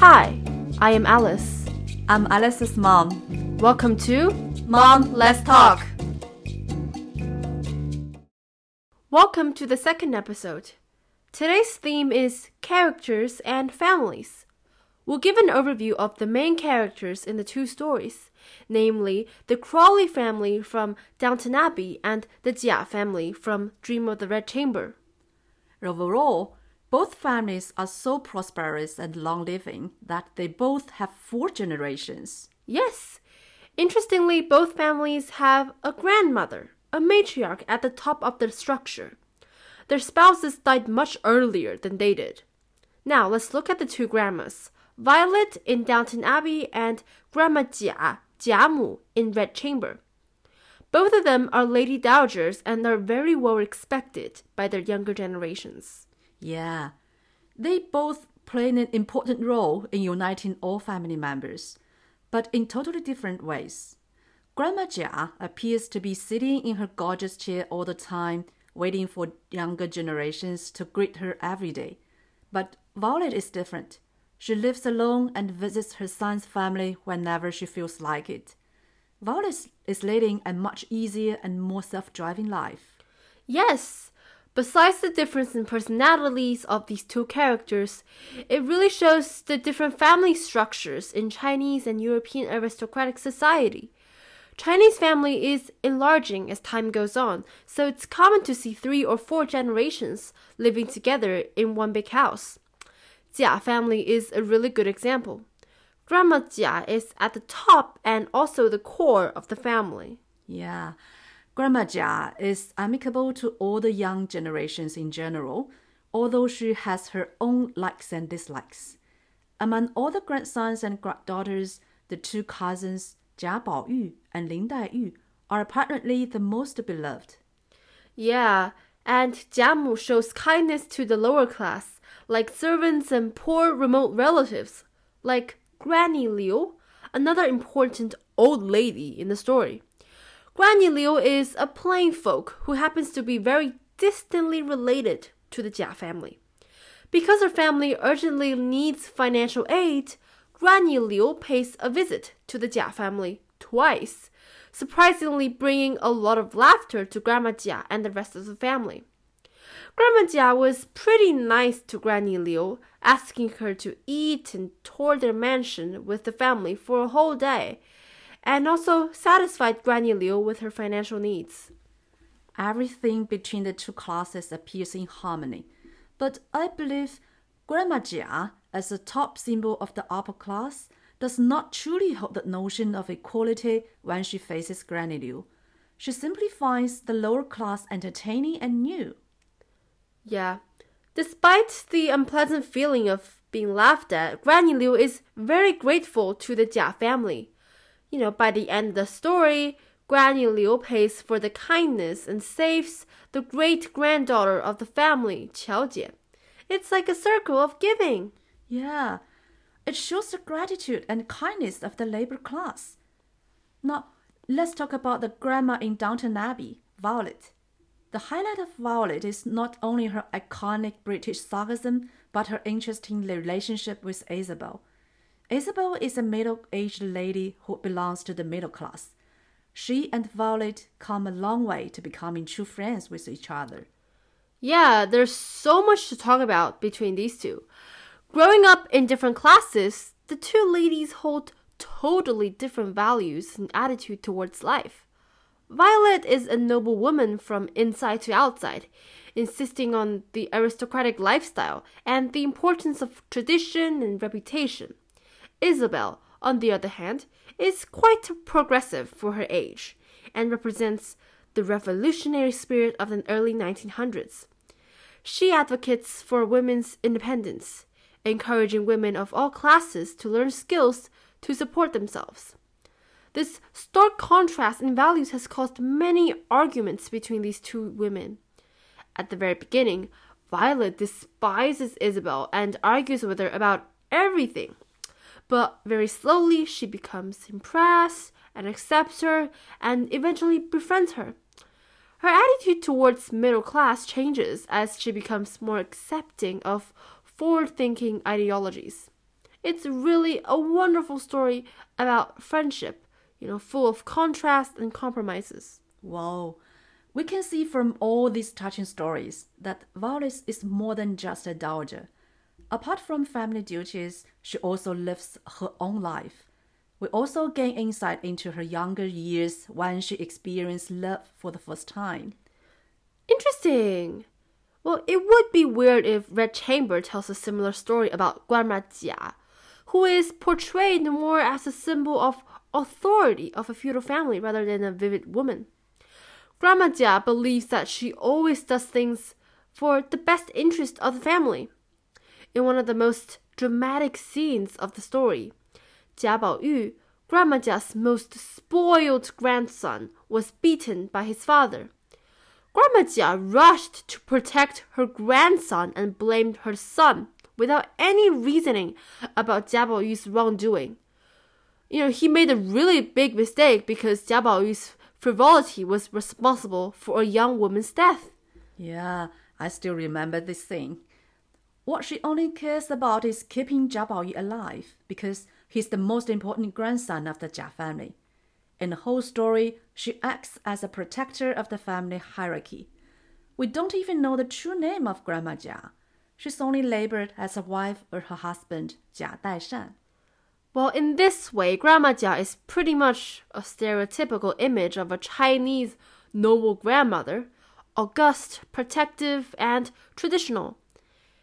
Hi, I am Alice. I'm Alice's mom. Welcome to Mom, let's talk. Welcome to the second episode. Today's theme is characters and families. We'll give an overview of the main characters in the two stories, namely the Crawley family from Downton Abbey and the Jia family from Dream of the Red Chamber. Overall, both families are so prosperous and long living that they both have four generations. Yes, interestingly, both families have a grandmother, a matriarch at the top of the structure. Their spouses died much earlier than they did. Now let's look at the two grandmas. Violet in Downton Abbey and Grandma Jia, Jiamu in Red Chamber. Both of them are lady dowagers and are very well respected by their younger generations. Yeah, they both play an important role in uniting all family members, but in totally different ways. Grandma Jia appears to be sitting in her gorgeous chair all the time, waiting for younger generations to greet her every day. But Violet is different. She lives alone and visits her son's family whenever she feels like it. Violet is leading a much easier and more self driving life. Yes, besides the difference in personalities of these two characters, it really shows the different family structures in Chinese and European aristocratic society. Chinese family is enlarging as time goes on, so it's common to see three or four generations living together in one big house. Jia family is a really good example. Grandma Jia is at the top and also the core of the family. Yeah. Grandma Jia is amicable to all the young generations in general, although she has her own likes and dislikes. Among all the grandsons and granddaughters, the two cousins, Jia Baoyu and Lin Daiyu, are apparently the most beloved. Yeah, and Jiamu shows kindness to the lower class, like servants and poor remote relatives, like Granny Liu, another important old lady in the story. Granny Liu is a plain folk who happens to be very distantly related to the Jia family. Because her family urgently needs financial aid, Granny Liu pays a visit to the Jia family twice, surprisingly bringing a lot of laughter to Grandma Jia and the rest of the family. Grandma Jia was pretty nice to Granny Liu, asking her to eat and tour their mansion with the family for a whole day, and also satisfied Granny Liu with her financial needs. Everything between the two classes appears in harmony, but I believe Grandma Jia, as a top symbol of the upper class, does not truly hold the notion of equality when she faces Granny Liu. She simply finds the lower class entertaining and new. Yeah. Despite the unpleasant feeling of being laughed at, Granny Liu is very grateful to the Jia family. You know, by the end of the story, Granny Liu pays for the kindness and saves the great granddaughter of the family, Qiao Jie. It's like a circle of giving. Yeah, it shows the gratitude and kindness of the labor class. Now, let's talk about the grandma in Downton Abbey, Violet. The highlight of Violet is not only her iconic British sarcasm, but her interesting relationship with Isabel. Isabel is a middle aged lady who belongs to the middle class. She and Violet come a long way to becoming true friends with each other. Yeah, there's so much to talk about between these two. Growing up in different classes, the two ladies hold totally different values and attitude towards life. Violet is a noble woman from inside to outside, insisting on the aristocratic lifestyle and the importance of tradition and reputation. Isabel, on the other hand, is quite progressive for her age and represents the revolutionary spirit of the early 1900s. She advocates for women's independence, encouraging women of all classes to learn skills to support themselves. This stark contrast in values has caused many arguments between these two women. At the very beginning, Violet despises Isabel and argues with her about everything. But very slowly, she becomes impressed and accepts her and eventually befriends her. Her attitude towards middle class changes as she becomes more accepting of forward thinking ideologies. It's really a wonderful story about friendship, you know, full of contrast and compromises. Wow. We can see from all these touching stories that Violet is more than just a dowager. Apart from family duties, she also lives her own life. We also gain insight into her younger years when she experienced love for the first time. Interesting. Well, it would be weird if Red Chamber tells a similar story about Grandma Jia, who is portrayed more as a symbol of authority of a feudal family rather than a vivid woman. Grandma Jia believes that she always does things for the best interest of the family. In one of the most dramatic scenes of the story, Jia Baoyu, Grandma Jia's most spoiled grandson, was beaten by his father. Grandma Jia rushed to protect her grandson and blamed her son without any reasoning about Jia Baoyu's wrongdoing. You know, he made a really big mistake because Jia Baoyu's frivolity was responsible for a young woman's death. Yeah, I still remember this scene. What she only cares about is keeping Jia Baoyu alive because he's the most important grandson of the Jia family. In the whole story, she acts as a protector of the family hierarchy. We don't even know the true name of Grandma Jia. She's only labeled as a wife or her husband, Jia Daishan. Well, in this way, Grandma Jia is pretty much a stereotypical image of a Chinese noble grandmother, august, protective, and traditional.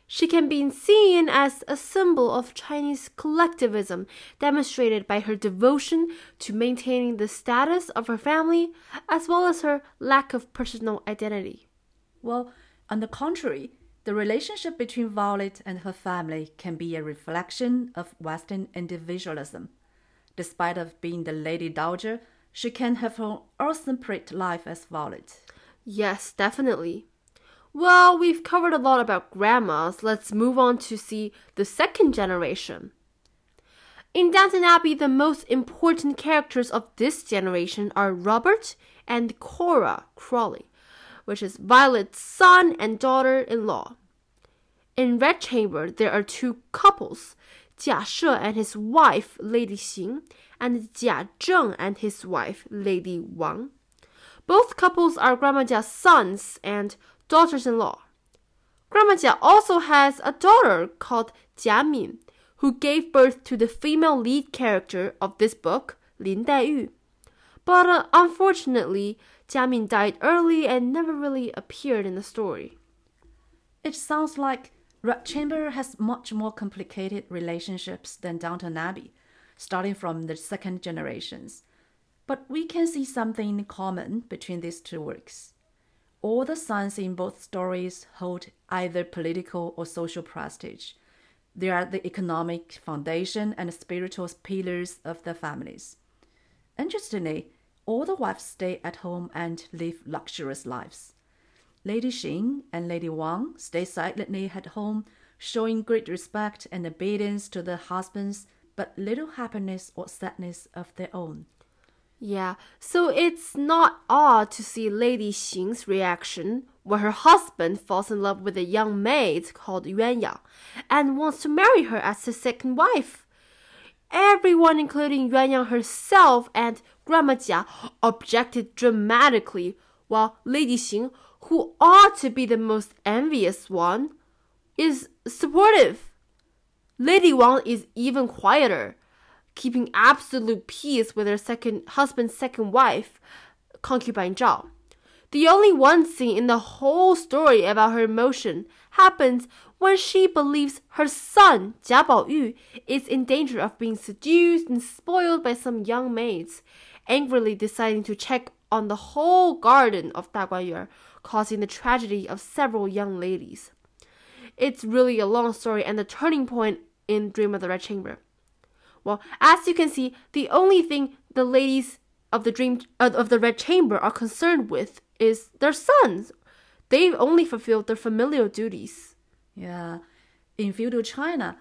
She can be seen as a symbol of Chinese collectivism, demonstrated by her devotion to maintaining the status of her family as well as her lack of personal identity. Well, on the contrary, the relationship between Violet and her family can be a reflection of Western individualism. Despite of being the Lady Dowager, she can have her exemplary life as Violet. Yes, definitely. Well, we've covered a lot about grandmas. Let's move on to see the second generation. In Downton Abbey, the most important characters of this generation are Robert and Cora Crawley, which is Violet's son and daughter in law. In Red Chamber, there are two couples, Jia She and his wife, Lady Xing, and Jia Zheng and his wife, Lady Wang. Both couples are Grandma Jia's sons and daughters in law. Grandma Jia also has a daughter called Jia Min, who gave birth to the female lead character of this book, Lin Daiyu. But uh, unfortunately, Jia Min died early and never really appeared in the story. It sounds like Red Chamber has much more complicated relationships than Downton Abbey, starting from the second generations. But we can see something in common between these two works. All the sons in both stories hold either political or social prestige. They are the economic foundation and spiritual pillars of the families. Interestingly, all the wives stay at home and live luxurious lives. Lady Xing and Lady Wang stay silently at home, showing great respect and obedience to their husbands, but little happiness or sadness of their own. Yeah, so it's not odd to see Lady Xing's reaction when her husband falls in love with a young maid called Yuan Yang and wants to marry her as his second wife. Everyone, including Yuan Yang herself and Grandma Jia, objected dramatically, while Lady Xing, who ought to be the most envious one, is supportive. Lady Wang is even quieter keeping absolute peace with her second husband's second wife, concubine Zhao. The only one scene in the whole story about her emotion happens when she believes her son, Jia Baoyu, is in danger of being seduced and spoiled by some young maids, angrily deciding to check on the whole garden of Daguanyuer, causing the tragedy of several young ladies. It's really a long story and the turning point in Dream of the Red Chamber. Well, as you can see, the only thing the ladies of the dream uh, of the red chamber are concerned with is their sons. They only fulfilled their familial duties. Yeah, in feudal China,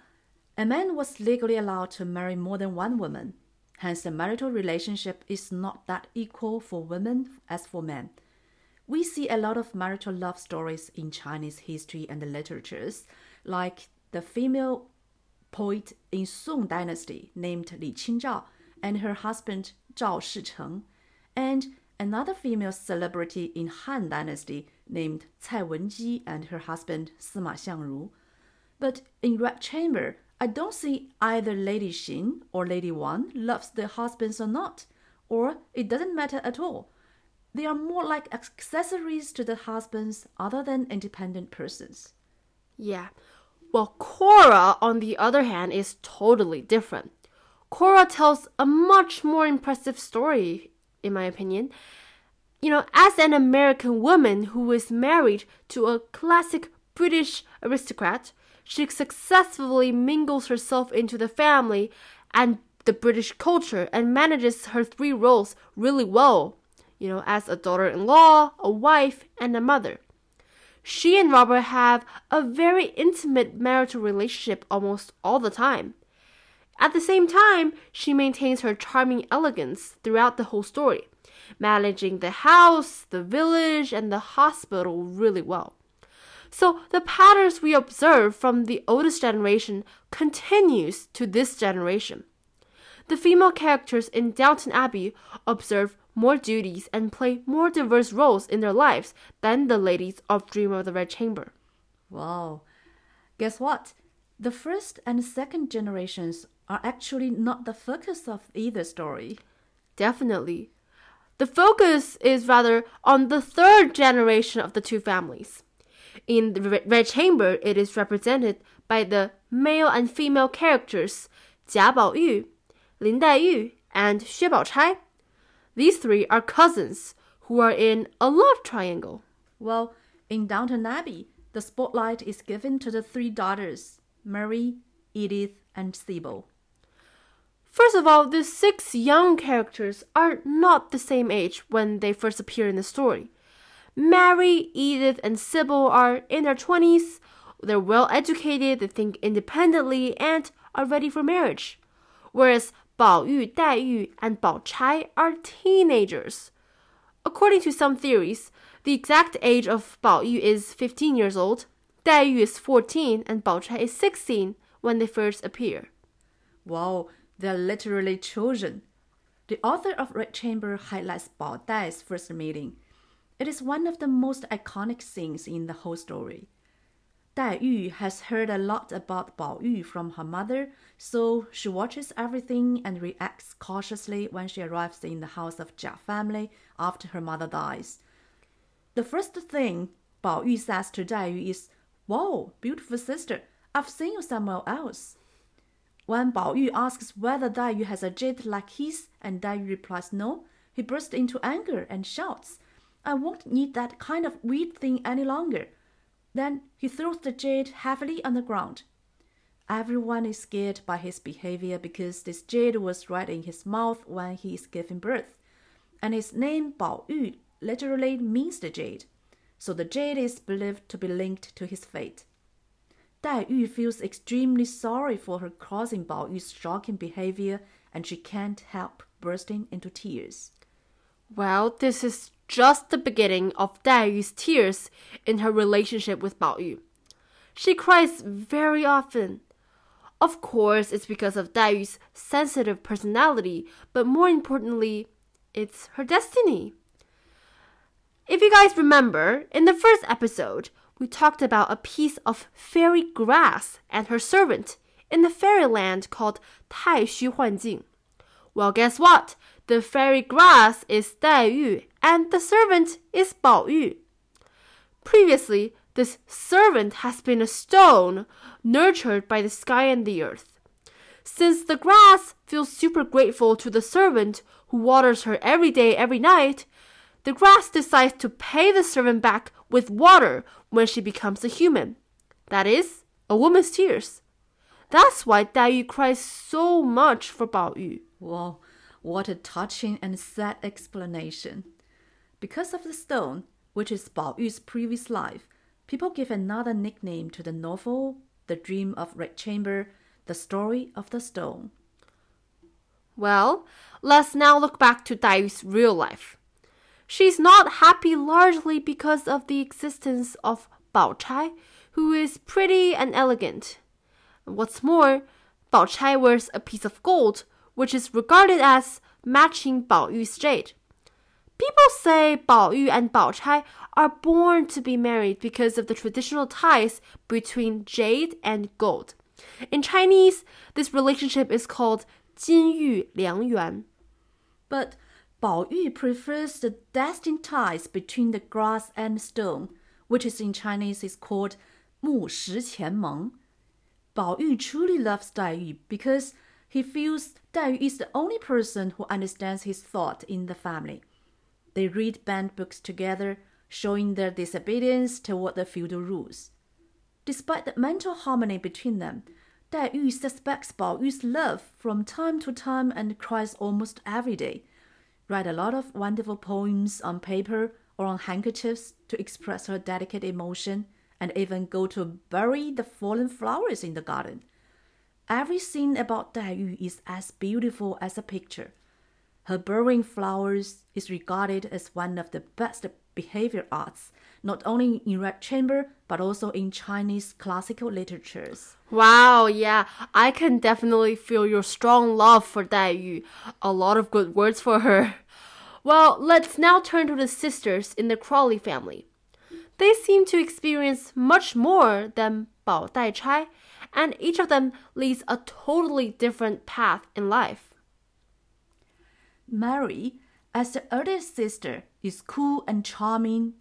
a man was legally allowed to marry more than one woman. Hence, the marital relationship is not that equal for women as for men. We see a lot of marital love stories in Chinese history and the literatures, like the female poet in Song Dynasty named Li Qingzhao and her husband Zhao Shicheng, and another female celebrity in Han Dynasty named Cai Wenji and her husband Sima Xiangru. But in Red Chamber, I don't see either Lady Xing or Lady Wang loves their husbands or not, or it doesn't matter at all. They are more like accessories to the husbands other than independent persons. Yeah. Well, Cora, on the other hand, is totally different. Cora tells a much more impressive story, in my opinion. You know, as an American woman who is married to a classic British aristocrat, she successfully mingles herself into the family and the British culture and manages her three roles really well, you know, as a daughter in law, a wife, and a mother. She and Robert have a very intimate marital relationship almost all the time. At the same time, she maintains her charming elegance throughout the whole story, managing the house, the village, and the hospital really well. So the patterns we observe from the oldest generation continues to this generation. The female characters in Downton Abbey observe more duties and play more diverse roles in their lives than the ladies of Dream of the Red Chamber. Wow. Guess what? The first and second generations are actually not the focus of either story. Definitely. The focus is rather on the third generation of the two families. In the Red Chamber, it is represented by the male and female characters Jia Baoyu, Lin Daiyu, and Xue Baochai. These three are cousins who are in a love triangle. Well, in Downton Abbey, the spotlight is given to the three daughters, Mary, Edith, and Sybil. First of all, the six young characters are not the same age when they first appear in the story. Mary, Edith, and Sybil are in their 20s, they're well educated, they think independently, and are ready for marriage. Whereas Bao Yu, Dai Yu, and Bao Chai are teenagers. According to some theories, the exact age of Bao Yu is 15 years old, Dai Yu is 14, and Bao Chai is 16 when they first appear. Wow, they're literally children. The author of Red Chamber highlights Bao Dai's first meeting. It is one of the most iconic scenes in the whole story. Dai Yu has heard a lot about Bao Yu from her mother, so she watches everything and reacts cautiously when she arrives in the house of Jia family after her mother dies. The first thing Bao Yu says to Dai Yu is, Whoa, beautiful sister, I've seen you somewhere else. When Bao Yu asks whether Dai Yu has a jade like his and Dai Yu replies no, he bursts into anger and shouts, I won't need that kind of weird thing any longer. Then he throws the jade heavily on the ground. Everyone is scared by his behavior because this jade was right in his mouth when he is giving birth, and his name Bao Yu literally means the jade, so the jade is believed to be linked to his fate. Dai Yu feels extremely sorry for her causing Bao Yu's shocking behavior, and she can't help bursting into tears. Well, this is just the beginning of Dai Yu's tears in her relationship with Bao Yu. She cries very often. Of course, it's because of Dai Yu's sensitive personality, but more importantly, it's her destiny. If you guys remember, in the first episode, we talked about a piece of fairy grass and her servant in the fairyland called Tai Xu Huanjing. Well, guess what? The fairy grass is Dai Yu and the servant is Bao Yu. Previously, this servant has been a stone nurtured by the sky and the earth. Since the grass feels super grateful to the servant who waters her every day, every night, the grass decides to pay the servant back with water when she becomes a human. That is, a woman's tears. That's why Dai Yu cries so much for Bao Yu. Wow, what a touching and sad explanation. Because of the stone, which is Bao Yu's previous life, people give another nickname to the novel, The Dream of Red Chamber, The Story of the Stone. Well, let's now look back to Dai Yu's real life. She's not happy largely because of the existence of Bao Chai, who is pretty and elegant. What's more, Bao Chai wears a piece of gold, which is regarded as matching Bao Yu's jade. People say Bao Yu and Bao Chai are born to be married because of the traditional ties between jade and gold. In Chinese, this relationship is called Jin Yu Liang Yuan. But Bao Yu prefers the destined ties between the grass and stone, which is in Chinese is called Mu Shi Qian Meng. Bao Yu truly loves Dai Yu because he feels Dai Yu is the only person who understands his thought in the family. They read banned books together, showing their disobedience toward the feudal rules. Despite the mental harmony between them, Dai Yu suspects Bao Yu's love from time to time and cries almost every day. Write a lot of wonderful poems on paper or on handkerchiefs to express her delicate emotion, and even go to bury the fallen flowers in the garden. Every scene about Dai Yu is as beautiful as a picture. Her burying flowers is regarded as one of the best behavior arts, not only in Red Chamber but also in Chinese classical literatures. Wow, yeah, I can definitely feel your strong love for Dai Yu. A lot of good words for her. Well, let's now turn to the sisters in the Crawley family. They seem to experience much more than Bao Dai Chai, and each of them leads a totally different path in life. Mary, as the eldest sister, is cool and charming.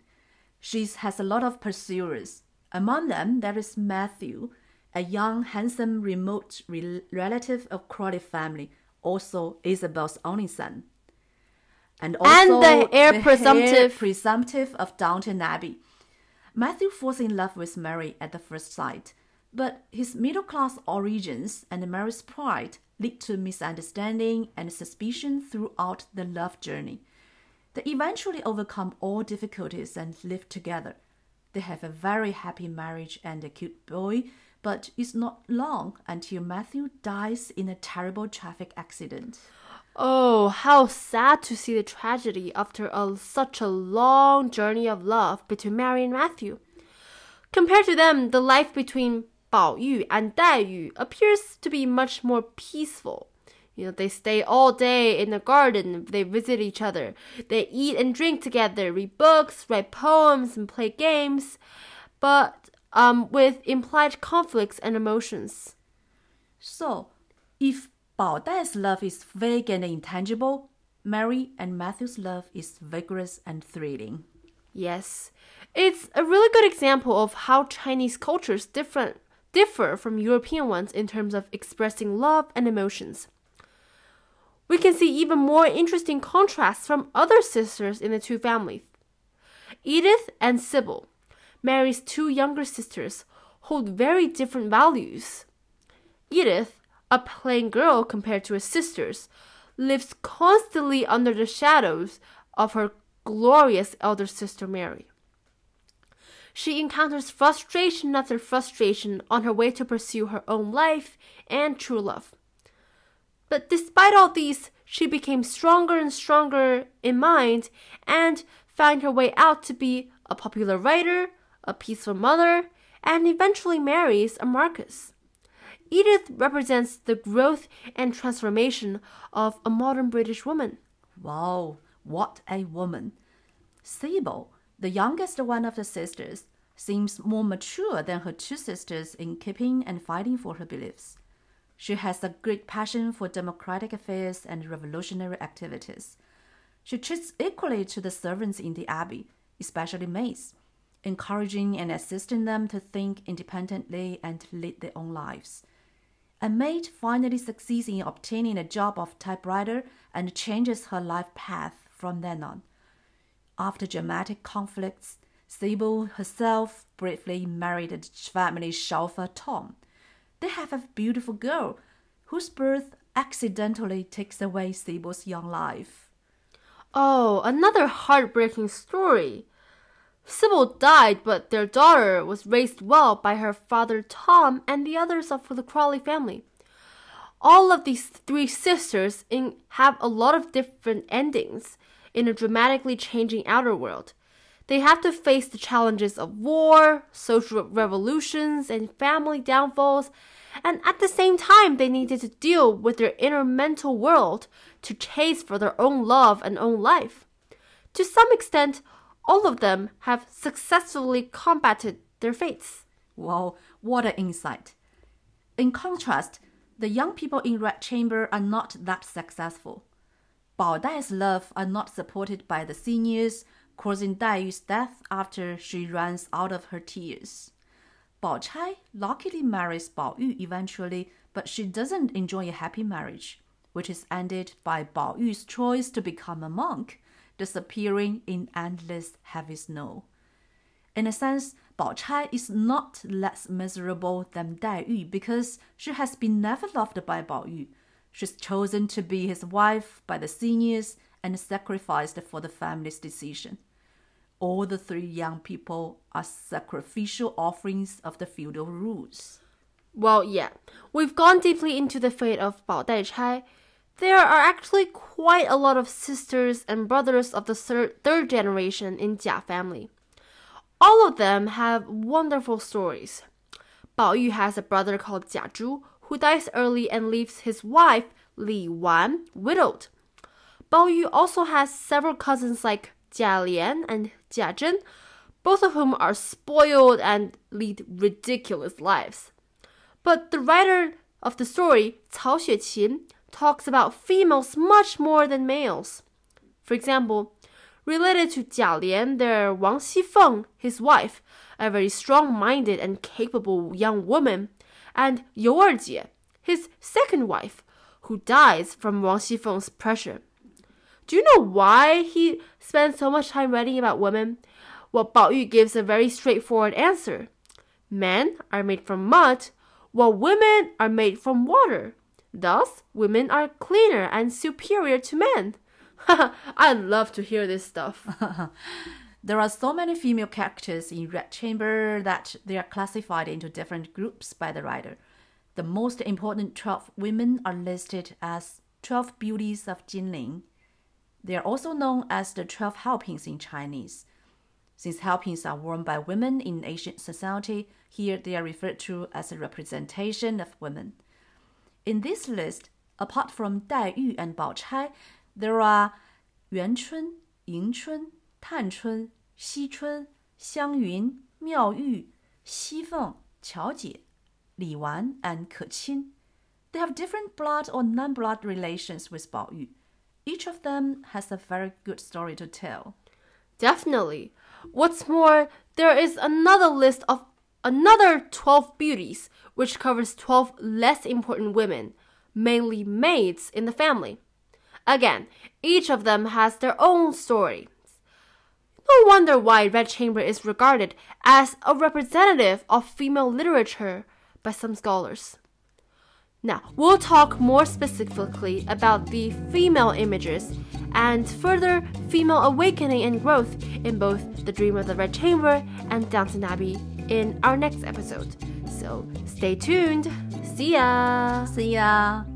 She has a lot of pursuers. Among them, there is Matthew, a young, handsome, remote re- relative of Crawley family, also Isabel's only son. And also And the heir heir presumptive. presumptive of Downton Abbey. Matthew falls in love with Mary at the first sight, but his middle class origins and Mary's pride lead to misunderstanding and suspicion throughout the love journey. They eventually overcome all difficulties and live together. They have a very happy marriage and a cute boy, but it's not long until Matthew dies in a terrible traffic accident. Oh, how sad to see the tragedy after a, such a long journey of love between Mary and Matthew. Compared to them, the life between Bao Yu and Dai Yu appears to be much more peaceful. You know, they stay all day in the garden, they visit each other, they eat and drink together, read books, write poems, and play games, but um, with implied conflicts and emotions. So, if Bao Dai's love is vague and intangible, Mary and Matthew's love is vigorous and thrilling. Yes, it's a really good example of how Chinese cultures different differ from European ones in terms of expressing love and emotions. We can see even more interesting contrasts from other sisters in the two families. Edith and Sybil, Mary's two younger sisters, hold very different values. Edith, a plain girl compared to her sisters, lives constantly under the shadows of her glorious elder sister Mary. She encounters frustration after frustration on her way to pursue her own life and true love. But despite all these, she became stronger and stronger in mind and found her way out to be a popular writer, a peaceful mother, and eventually marries a Marquess. Edith represents the growth and transformation of a modern British woman. Wow, what a woman! Sybil, the youngest one of the sisters, seems more mature than her two sisters in keeping and fighting for her beliefs. She has a great passion for democratic affairs and revolutionary activities. She treats equally to the servants in the abbey, especially maids, encouraging and assisting them to think independently and lead their own lives. A maid finally succeeds in obtaining a job of typewriter and changes her life path from then on. After dramatic conflicts, Sybil herself briefly married the family chauffeur Tom. They have a beautiful girl whose birth accidentally takes away Sybil's young life. Oh, another heartbreaking story. Sybil died, but their daughter was raised well by her father Tom and the others of the Crawley family. All of these three sisters in, have a lot of different endings in a dramatically changing outer world. they have to face the challenges of war, social revolutions, and family downfalls, and at the same time, they needed to deal with their inner mental world to chase for their own love and own life. To some extent, all of them have successfully combated their fates. Wow, what an insight! In contrast, the young people in Red Chamber are not that successful. Bao Dai's love are not supported by the seniors, causing Dai Yu's death after she runs out of her tears. Bao Chai luckily marries Bao Yu eventually, but she doesn't enjoy a happy marriage, which is ended by Bao Yu's choice to become a monk, disappearing in endless heavy snow. In a sense, Bao Chai is not less miserable than Dai Yu because she has been never loved by Bao Yu. She's chosen to be his wife by the seniors and sacrificed for the family's decision. All the three young people are sacrificial offerings of the feudal rules. Well, yeah, we've gone deeply into the fate of Bao Dai Chai. There are actually quite a lot of sisters and brothers of the third, third generation in Jia family. All of them have wonderful stories. Bao Yu has a brother called Jia Zhu who dies early and leaves his wife Li Wan widowed. Bao Yu also has several cousins like Jia Lian and Jia Zhen, both of whom are spoiled and lead ridiculous lives. But the writer of the story, Cao Xueqin, talks about females much more than males. For example, Related to Jia Lian, there Wang Xifeng, his wife, a very strong-minded and capable young woman, and You Erjie, his second wife, who dies from Wang Xifeng's pressure. Do you know why he spends so much time writing about women? Well, Bao Yu gives a very straightforward answer. Men are made from mud, while women are made from water. Thus, women are cleaner and superior to men. I love to hear this stuff. There are so many female characters in Red Chamber that they are classified into different groups by the writer. The most important 12 women are listed as 12 beauties of Jinling. They are also known as the 12 hairpins in Chinese. Since hairpins are worn by women in ancient society, here they are referred to as a representation of women. In this list, apart from Dai Yu and Bao Chai, there are Yuan Chun, Ying Chun, 探春、惜春、香云、妙玉、熙凤、巧姐、李纨 and 可亲. They have different blood or non-blood relations with Bao Yu. Each of them has a very good story to tell. Definitely. What's more, there is another list of another 12 beauties, which covers 12 less important women, mainly maids in the family. Again, each of them has their own story. No wonder why Red Chamber is regarded as a representative of female literature by some scholars. Now, we'll talk more specifically about the female images and further female awakening and growth in both The Dream of the Red Chamber and Downton Abbey in our next episode. So stay tuned. See ya! See ya!